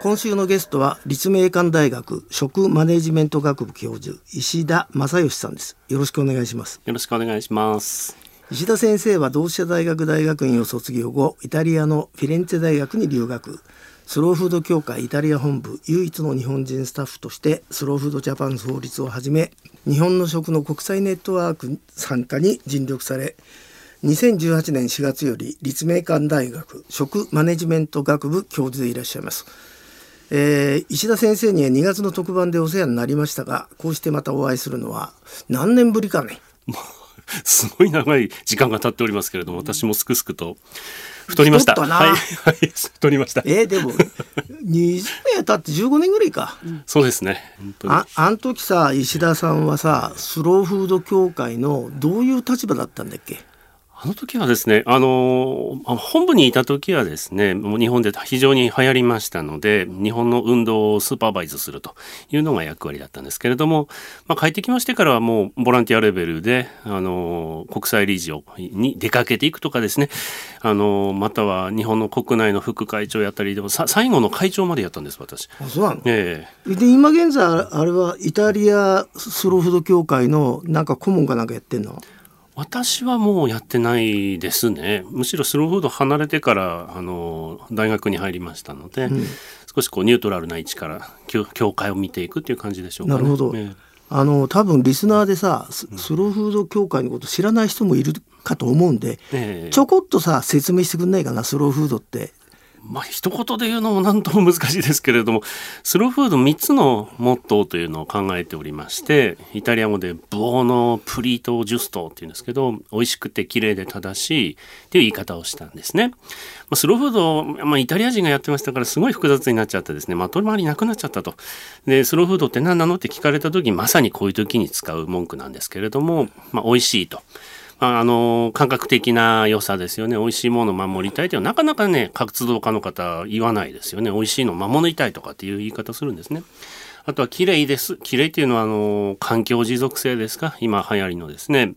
今週のゲストは立命館大学食マネジメント学部教授石田正義さんです。よろしくお願いします。よろしくお願いします。石田先生は同志社大学大学院を卒業後イタリアのフィレンツェ大学に留学。スローフード協会イタリア本部唯一の日本人スタッフとしてスローフードジャパン創立をはじめ日本の食の国際ネットワーク参加に尽力され2018年4月より立命館大学食マネジメント学部教授でいらっしゃいます。えー石田先生には2月の特番でお世話になりましたがこうしてまたお会いするのは何年ぶりかね すごい長い時間が経っておりますけれども、私もすくすくと太りました。はい、はい、太りました。えーでも20年経って15年ぐらいか、そうですね。ああん時さ石田さんはさスローフード協会のどういう立場だったんだっけ？あの時はですね、あのあ本部にいた時はですね、もう日本で非常に流行りましたので、日本の運動をスーパーバイズするというのが役割だったんですけれども、まあ、帰ってきましてからはもうボランティアレベルで、あの国際理事をに出かけていくとかですね、あのまたは日本の国内の副会長やったりでも、さ最後の会長までやったんです、私。あそうなの？ええ。で今現在あれはイタリアスローフード協会のなんか顧問かなんかやってんの？私はもうやってないですね。むしろスローフード離れてからあの大学に入りましたので、少しこうニュートラルな位置から教教会を見ていくっていう感じでしょうか、ね、なるほど。ええ。あの多分リスナーでさススローフード協会のこと知らない人もいるかと思うんで、ええ。ちょこっとさ説明してくんないかなスローフードってまあ一言で言うのも何とも難しいですけれどもスローフード3つのモットーというのを考えておりましてイタリア語で「ブオノプリートジュスト」っていうんですけど美味しくて綺麗で正しいっていう言い方をしたんですね。まあスローフード、まあ、イタリア人がやってましたからすごい複雑になっちゃってですねまとまりなくなっちゃったと。でスローフードって何なの？って聞かれた時まさにこういう時に使う文句なんですけれども、まあ、美味しいと。あ、の感覚的な良さですよね美味しいものを守りたいというのはなかなかね活動家の方言わないですよね美味しいのを守りたいとかっていう言い方するんですね。あとは綺麗です綺麗っていうのはあの環境持続性ですか？今流行りのですね。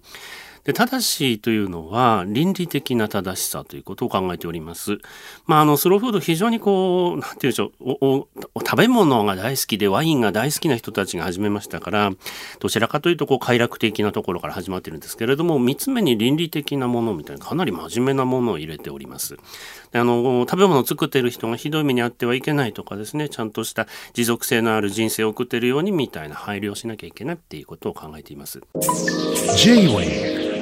で正しいというのは倫理的な正しさということを考えております。まあ、あのスローフード非常にこうなんて言うんでしょうおお食べ物が大好きでワインが大好きな人たちが始めましたからどちらかというとこう快楽的なところから始まってるんですけれども3つ目に倫理的なものみたいなかなり真面目なものを入れております。あの食べ物を作っている人がひどい目に遭ってはいけないとかですねちゃんとした持続性のある人生を送っているようにみたいな配慮をしなきゃいけないっていうことを考えています。J-Way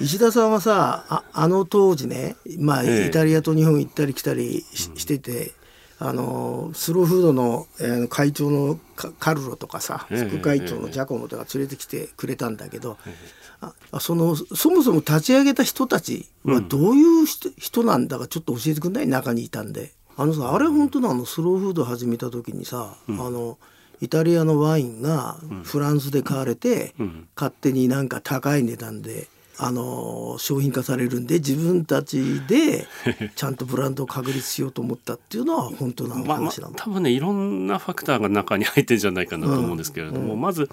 石田さんはさああの当時ね、まあ、ええ。イタリアと日本行ったり来たりし,、しててあのスローフードの,、えー会長のカカルロとかさええ副会長のジャコモとか連れてきてくれたんだけど、ああそのそもそも立ち上げた人たちはどういう人,、人なんだかちょっと教えてくんない？中にいたんで。あのさあれ本当なのスローフード始めた時にさ、あのイタリアのワインがフランスで買われて、勝手になんか高い値段で。あの商品化されるんで自分たちで ちゃんとブランドを確立しようと思ったっていうのは本当なまあまあ話なの、多分ねいろんなファクターが中に入ってるんじゃないかなと思うんですけれども、まず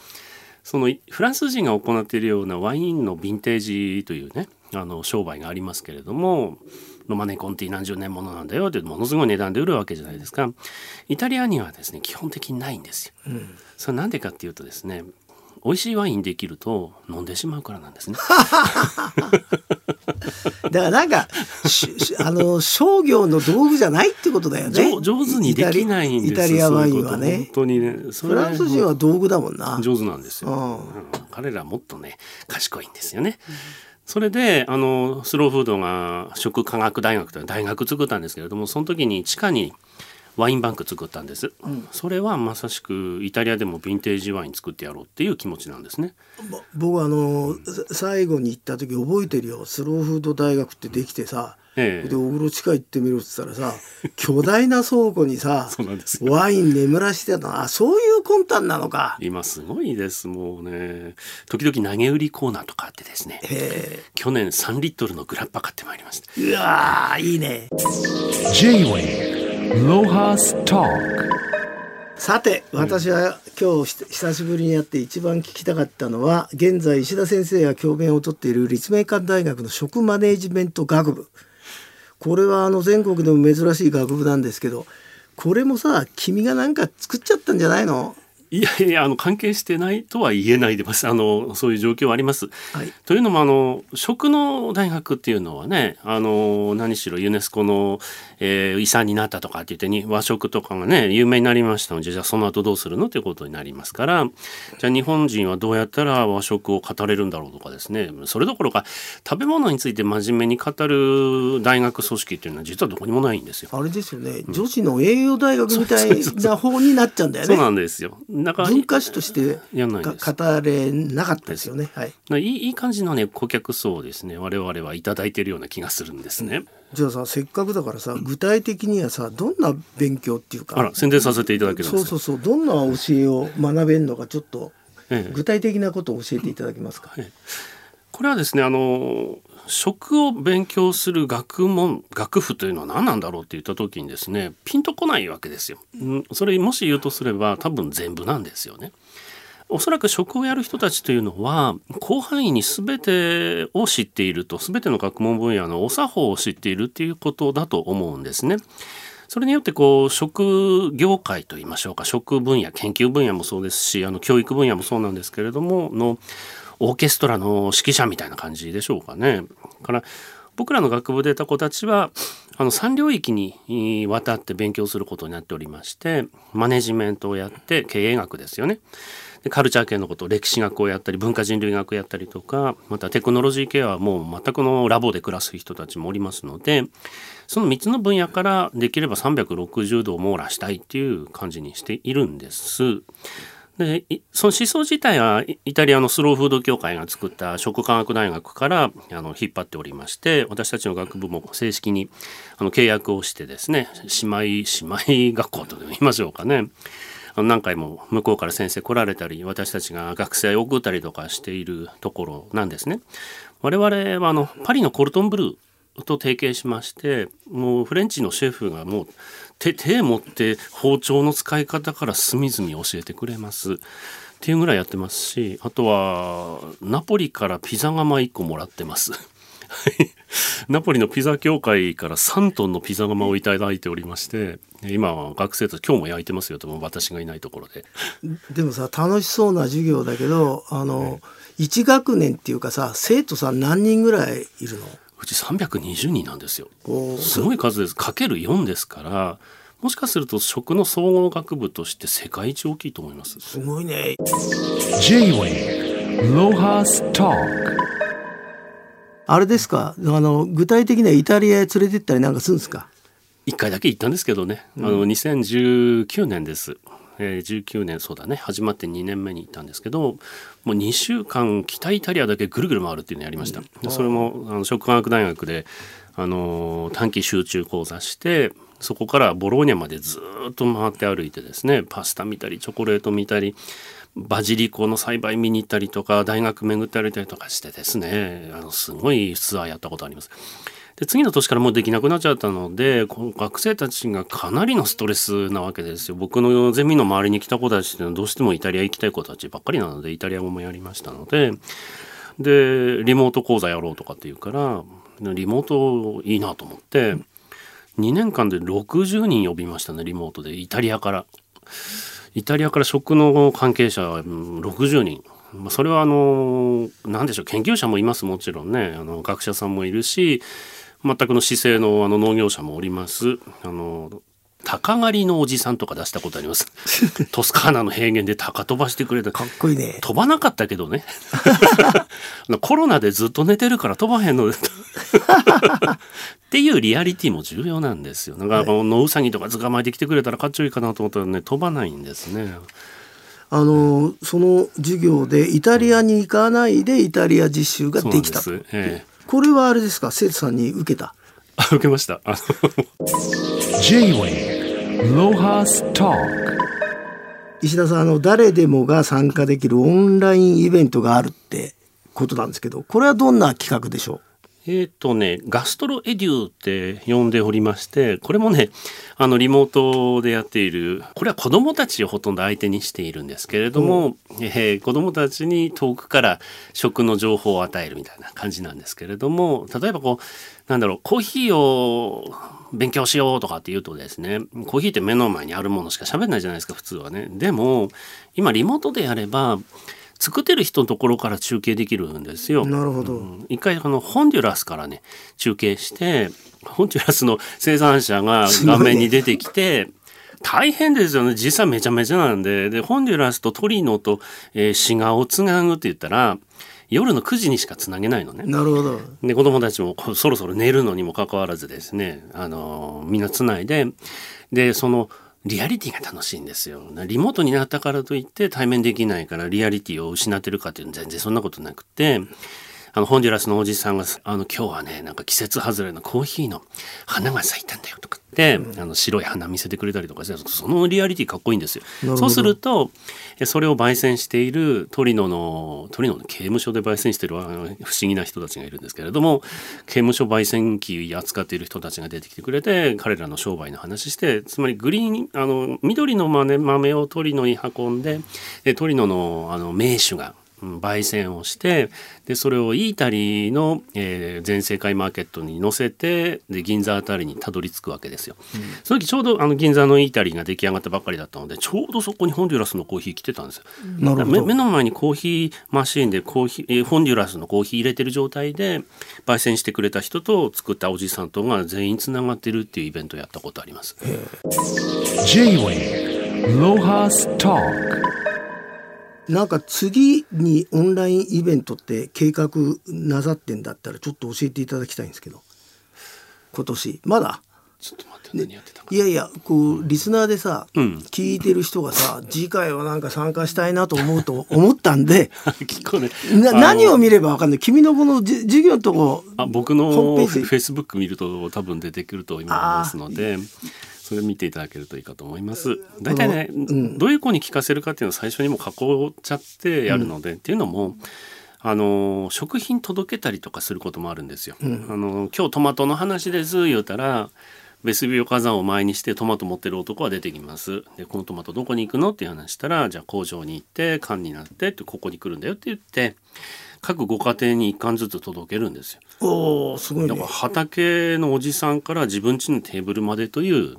そのフランス人が行っているようなワインのヴィンテージというねあの商売がありますけれどもロマネコンティ何十年ものなんだよってものすごい値段で売るわけじゃないですかイタリアにはですね基本的にないんですよ。それなんでかっていうとですね美味しいワインできると飲んでしまうからなんですね。だからなんかあの商業の道具じゃないってことだよね。上上手にできないんですイタリアワインはね。本当にね。それフランス人は道具だもんな。上手なんですよ、うん。うん。彼らはもっとね賢いんですよね。それであのスローフードが食科学大学という大学作ったんですけれどもその時に地下にワインバンク作ったんです、それはまさしくイタリアでもヴィンテージワイン作ってやろうっていう気持ちなんですね。ぼ僕あのさ最後に行った時覚えてるよ。スローフード大学ってできてさ、ええ。でお風呂地下行ってみろって言ったらさ 巨大な倉庫にさそうなんですよ。ワイン眠らしてたの。あそういう魂胆なのか。今すごいですもうね。時々投げ売りコーナーとかあってですね。へ去年3リットルのグラッパ買ってまいりました。えうわーいいね。J-Way さて私は今日ひ久しぶりにやって一番聞きたかったのは現在石田先生が教鞭をとっている立命館大学の食マネジメント学部。これはあの全国でも珍しい学部なんですけどこれもさ君がなんか作っちゃったんじゃないの？いやいやあの関係してないとは言えないでます。あのそういう状況はあります。はい。というのもあの食の大学っていうのはねあの何しろユネスコの、えー遺産になったとかって言ってに和食とかがね有名になりましたのでじゃあその後どうするのということになりますからじゃあ日本人はどうやったら和食を語れるんだろうとかですねそれどころか食べ物について真面目に語る大学組織っていうのは実はどこにもないんですよ。あれですよね、女子の栄養大学みたいな方になっちゃうんだよそうねなんですよ。だから文化史として語れなかったですよねはいいいいい感じのね顧客層をですね我々はいただいてるような気がするんですね。じゃあさせっかくだからさ具体的にはさどんな勉強っていうかあら宣伝させていただけるんですそうそうそうどんな教えを学べるのかちょっとええ。具体的なことを教えていただけますか、これはですねあの食を勉強する学問学府というのは何なんだろうって言った時にですねピンとこないわけですよ。うんそれもし言うとすれば多分全部なんですよね。おそらく食をやる人たちというのは広範囲に全てを知っていると全ての学問分野のお作法を知っているっていうことだと思うんですね。それによってこう食業界といいましょうか食分野研究分野もそうですしあの教育分野もそうなんですけれどものオーケストラの指揮者みたいな感じでしょうかね。から僕らの学部でいた子たちはあの3領域にわたって勉強することになっておりましてマネジメントをやって経営学ですよね。でカルチャー系のこと歴史学をやったり文化人類学をやったりとかまたテクノロジー系はもう全くのラボで暮らす人たちもおりますのでその3つの分野からできれば360度を網羅したいっていう感じにしているんです。でその思想自体はイタリアのスローフード協会が作った食科学大学からあの引っ張っておりまして私たちの学部も正式にあの契約をしてですね姉妹姉妹学校とでも言いましょうかねあの何回も向こうから先生来られたり私たちが学生を送ったりとかしているところなんですね。我々はあのパリのコルトンブルーと提携しましてもうフレンチのシェフがもう手手持って包丁の使い方から隅々教えてくれます。っていうぐらいやってますしあとはナポリからピザ窯1個もらってます。は いナポリのピザ協会から3トンのピザ窯をいただいておりまして今は学生たち今日も焼いてますよとも私がいないところで。でもさ楽しそうな授業だけどあの、一学年っていうかさ生徒さん何人ぐらいいるの？うち320人なんですよ。すごい数です。かける4ですからもしかすると食の総合学部として世界一大きいと思います。すごいね。J-Wave Lohas Talk あれですか？あの具体的にはイタリアへ連れてったりなんかするんですか？1回だけ行ったんですけどね、あの2019年です、えー19年そうだね。始まって2年目に行ったんですけどもう2週間北イタリアだけぐるぐる回るっていうのをやりました、でそれもあの食科学大学で、あのー短期集中講座してそこからボローニャまでずーっと回って歩いてですねパスタ見たりチョコレート見たりバジリコの栽培見に行ったりとか大学巡って歩いたりとかしてですねあのすごいツアーやったことあります。で次の年からもうできなくなっちゃったのでこの学生たちがかなりのストレスなわけですよ僕のゼミの周りに来た子たちっていうのはどうしてもイタリア行きたい子たちばっかりなのでイタリア語もやりましたのででリモート講座やろうとかっていうからリモートいいなと思って2年間で60人呼びましたねリモートでイタリアから。イタリアから食の関係者60人。それはあの何でしょう研究者もいますもちろんねあの学者さんもいるし全くの市政のあの農業者もおります。あの鷹狩りのおじさんとか出したことあります。トスカーナの平原で鷹飛ばしてくれた。かっこいいね。飛ばなかったけどね。コロナでずっと寝てるから飛ばへんのっていうリアリティも重要なんですよ。だからこの野ウサギとか捕まえてきてくれたらかっちょいいかなと思ったらね飛ばないんですね。あのその授業でイタリアに行かないでイタリア実習がでできたと。す、ええ、これはあれですか？生徒さんに受けた？あ受けました。石田さんあの誰でもが参加できるオンラインイベントがあるってことなんですけどこれはどんな企画でしょえっ、とね、ガストロエデューって呼んでおりまして、これもね、あの、リモートでやっている、これは子供たちをほとんど相手にしているんですけれども、えー子供たちに遠くから食の情報を与えるみたいな感じなんですけれども、例えばこう、なんだろう、コーヒーを勉強しようとかって言うとですね、コーヒーって目の前にあるものしか喋んないじゃないですか、普通はね。でも、今リモートでやれば、作ってる人のところから中継できるんですよ。なるほど、うん。一回あのホンデュラスからね中継してホンデュラスの生産者が画面に出てきて、大変ですよね。実際めちゃめちゃなんで。でホンデュラスとトリノと、えー滋賀をつなぐって言ったら夜の9時にしかつなげないのね。なるほど。で子供たちもそろそろ寝るのにもかかわらずですね、あのみんなつないで。でそのリアリティが楽しいんですよ。リモートになったからといって対面できないからリアリティを失ってるかっていうのは全然そんなことなくて。あのホンデュラスのおじさんが「あの今日はねなんか季節外れのコーヒーの花が咲いたんだよ」とかって、あの白い花見せてくれたりとかしてそのリアリティかっこいいんですよ。そうするとえそれを焙煎しているトリノのトリノの刑務所で焙煎している不思議な人たちがいるんですけれども刑務所焙煎機扱っている人たちが出てきてくれて彼らの商売の話してつまりグリーンあの緑の豆豆をトリノに運んででトリノのあの名手がうん焙煎をしてでそれをイータリーの、えー全世界マーケットに載せてで銀座あたりにたどり着くわけですよ。その時ちょうどあの銀座のイータリーが出来上がったばっかりだったのでちょうどそこにホンデュラスのコーヒー来てたんですよ。目なるほど目の前にコーヒーマシーンでコーヒー、えーホンデュラスのコーヒー入れてる状態で焙煎してくれた人と作ったおじさんとが全員つながってるっていうイベントをやったことあります。J-Wave Lohas Talk なんか次にオンラインイベントって計画なさってんだったらちょっと教えていただきたいんですけど。今年。まだ。ちょっと待って何やってたかいやいやこうリスナーでさ、うん。聞いてる人がさ次回はなんか参加したいなと思うと思ったんで。ね。何を見ればわかんない。君のこのじ授業のとこあ僕のホームページ。フェイスブック見ると多分出てくると思いますのでそれ見ていただけるといいかと思います。大体ね、うんどういう子に聞かせるかっていうのを最初にもう囲っちゃってやるので、っていうのもあの食品届けたりとかすることもあるんですよ。あの今日トマトの話です言うたらベスビオ火山を前にしてトマト持ってる男は出てきます。でこのトマトどこに行くのって話したらじゃあ工場に行って缶になってってここに来るんだよって言って各ご家庭に1缶ずつ届けるんですよ。おおすごいねだから畑のおじさんから自分家のテーブルまでという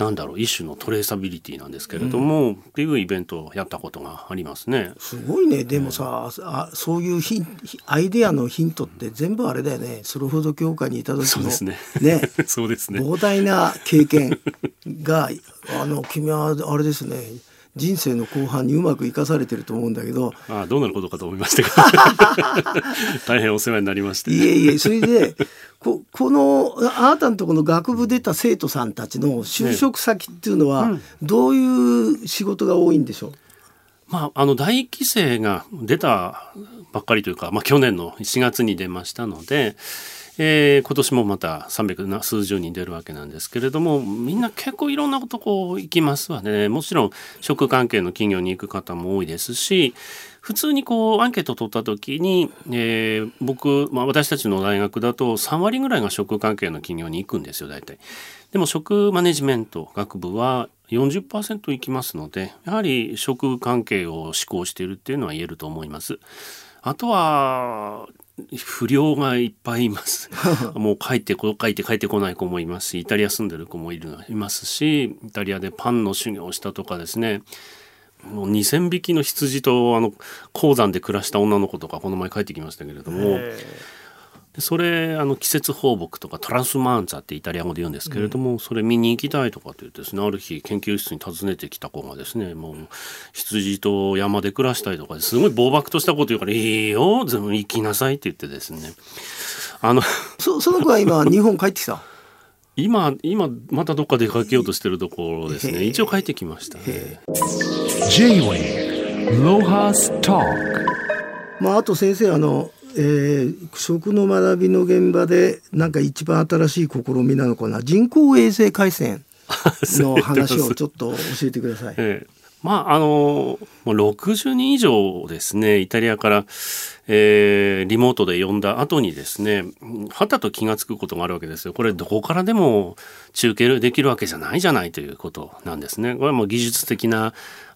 なんだろう一種のトレーサビリティなんですけれども、っていうイベントをやったことがありますね。すごいね。でもさ、あそういうヒンアイデアのヒントって全部あれだよね。スローフード協会にいた時の。そうですね。ね。そうですね。膨大な経験があの君はあれですね人生の後半にうまく生かされてると思うんだけど。ああどうなることかと思いましたが 大変お世話になりまして。いえいえそれでここのあなたのところの学部出た生徒さんたちの就職先っていうのはどういう仕事が多いんでしょう、まあ、あの大規制が出たばっかりというか、まあ、去年の4月に出ましたので、えー今年もまた300な数十人出るわけなんですけれどもみんな結構いろんなとこ行きますわねもちろん食関係の企業に行く方も多いですし普通にこうアンケートを取った時に、えー僕、まあ、私たちの大学だと3割ぐらいが食関係の企業に行くんですよ大体。でも食マネジメント学部は40%いきますのでやはり食関係を志向しているっていうのは言えると思います。あとは不良がいっぱいいます。もう帰ってこ帰って帰ってこない子もいますしイタリア住んでる子もいるいますしイタリアでパンの修行をしたとかですねもう2,000匹の羊とあの鉱山で暮らした女の子とかこの前帰ってきましたけれどもでそれあの季節放牧とかトランスマンツァってイタリア語で言うんですけれども、それ見に行きたいとかって言ってですねある日研究室に訪ねてきた子がですねもう羊と山で暮らしたいとかですごい暴漠としたこと言うから「いいよ全部行きなさい」って言ってですね。あの そその子は今 日本帰ってきた？今今またどっか出かけようとしてるところですね。一応帰ってきました。ね。まあ、あと先生あの、えー食の学びの現場でなんか一番新しい試みなのかな？人工衛星回線の話をちょっと教えてください。ええまああのもう60人以上ですね。イタリアから、えーリモートで呼んだ後にですねはたと気が付くことがあるわけですよ。これどこからでも中継できるわけじゃないじゃないということなんですね。これはもう技術的な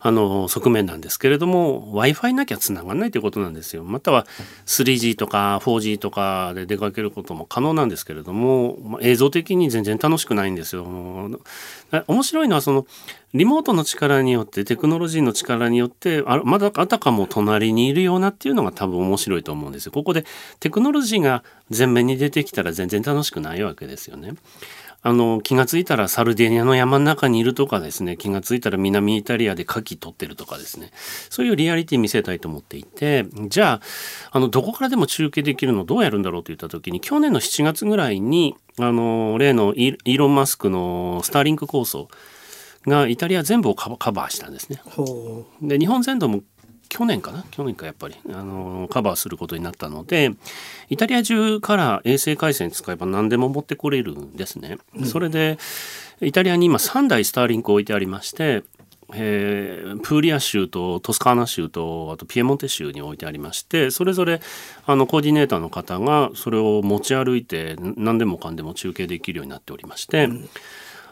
あの側面なんですけれども w i f i なきゃつながらないということなんですよ。または 3G とか 4G とかで出かけることも可能なんですけれども、まあ映像的に全然楽しくないんですよ。面白いのはそのリモートの力によってテクノロジーの力によってあまだあたかも隣にいるようなっていうのが多分面白いと思うんですよ。ここでテクノロジーが前面に出てきたら全然楽しくないわけですよね。あの気がついたらサルデーニャの山の中にいるとかですね気がついたら南イタリアで牡蠣取ってるとかですねそういうリアリティ見せたいと思っていてじゃああのどこからでも中継できるのどうやるんだろうといった時に去年の7月ぐらいにあの例のイーロン・マスクのスターリンク構想がイタリア全部をカバーしたんですね。ほで日本全土も去年かな？去年かやっぱり。あのカバーすることになったのでイタリア中から衛星回線使えば何でも持ってこれるんですね。それでイタリアに今3台スターリンク置いてありましてえープーリア州とトスカーナ州とあとピエモンテ州に置いてありましてそれぞれあのコーディネーターの方がそれを持ち歩いて何でもかんでも中継できるようになっておりまして、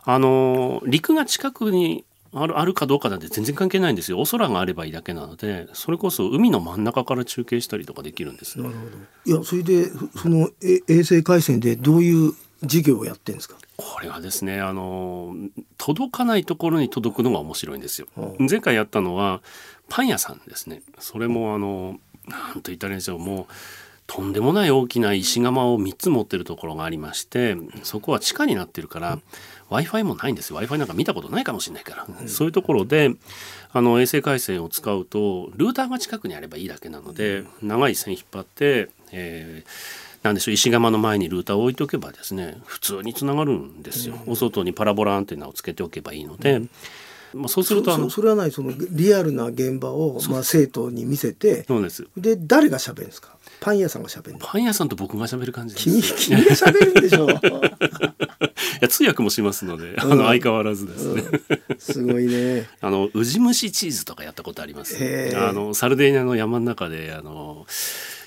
あの陸が近くにあるあるかどうかなんて全然関係ないんですよ。お空があればいいだけなのでそれこそ海の真ん中から中継したりとかできるんですなるほど。いやそれでそのえ衛星回線でどういう事業をやってるんですか？これはですねあの届かないところに届くのが面白いんですよ。は前回やったのはパン屋さんですね。それもあのなんと言ったらいいんでしょう。もうとんでもない大きな石窯を3つ持ってるところがありましてそこは地下になってるから w i f i もないんですよ。w i f i なんか見たことないかもしれないから、そういうところであの衛星回線を使うとルーターが近くにあればいいだけなので長い線引っ張って、えーなんでしょう石窯の前にルーターを置いておけばですね普通につながるんですよ、お外にパラボラアンテナをつけておけばいいので、まあ、そうするとあのそそれはないそのリアルな現場をまあ生徒に見せてそうです。で誰が喋るんですか？パン屋さんが喋るの？パン屋さんと僕が喋る感じです。君い君が喋るんでしょ？や通訳もしますので、あの相変わらずですね。すごいね。あのウジ虫チーズとかやったことあります。あのサルデーニャの山の中であの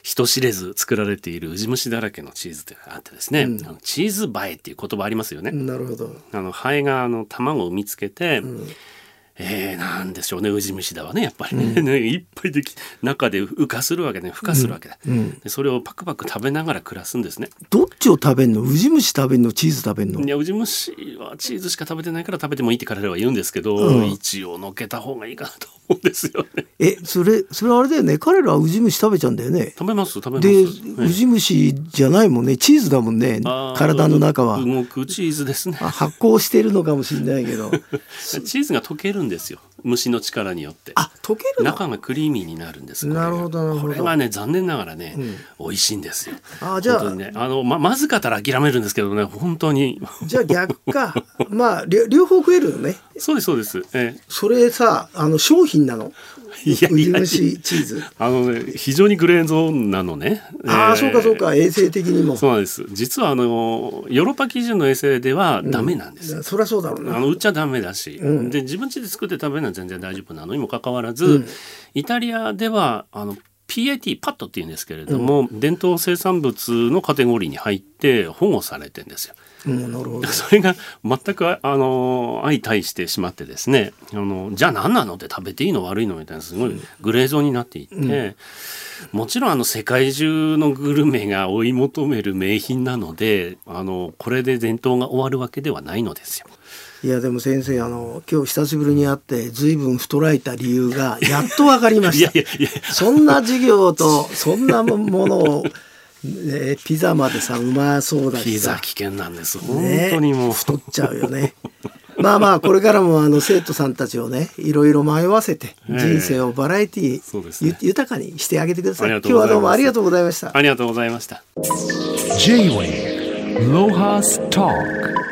人知れず作られているウジ虫だらけのチーズってあってですね、あのチーズ映えっていう言葉ありますよね。なるほど。あのハエがあの卵を産みつけて、えー、なんでしょうね。ウジ虫だわねやっぱりね,ね、いっぱいでき中で羽化するわけね。孵化するわけだ、でそれをパクパク食べながら暮らすんですね。どっちを食べんの？ウジ虫食べんの？チーズ食べんの？いやウジ虫はチーズしか食べてないから食べてもいいって彼らは言うんですけど、一応のけた方がいいかなと思うんですよね。えそれそれあれだよね。彼らはウジ虫食べちゃうんだよね。食べます食べます。で、はいウジ虫じゃないもんね。チーズだもんね。体の中は。動くチーズですね。あ発酵してるのかもしれないけど。チーズが溶けるんですよ。虫の力によって。あ溶けるの？中がクリーミーになるんです。なるほどなるほど。これがね残念ながらね、美味しいんですよ。あじゃあ。ねあのままずかったら諦めるんですけどね本当に。じゃあ逆か。まあ両両方食えるよね。そうですそうです。え。それさあの商品なの？いやいやチーズ。あのね非常にグレーゾーンなのね。ああ、えーそうかそうか。衛生的にも。そうなんです。実はあのヨーロッパ基準の衛星ではダメなんです。そりゃそうだろうな。あの売っちゃダメだし、ん。で自分家で作って食べるのは全然大丈夫。なのにもかかわらず、イタリアではあの PAT パットっていうんですけれども、伝統生産物のカテゴリーに入って保護されてんですよ。それが全くああの相対してしまってですねあのじゃあ何なのって食べていいの悪いのみたいなすごいグレーゾーンになっていって、もちろんあの世界中のグルメが追い求める名品なのであのこれで伝統が終わるわけではないのですよ。いやでも先生あの今日久しぶりに会って随分太られた理由がやっと分かりまいした そんな授業とそんなものを、ね、ピザまでさうまそうだピしさザ危険なんです本ね当にもう、太っちゃうよね。まあまあこれからもあの生徒さんたちをねいろいろ迷わせてええ人生をバラエティそうですねゆ豊かにしてあげてください。今日はどうもありがとうございました。ありがとうございました。J-Wave Lohas Talk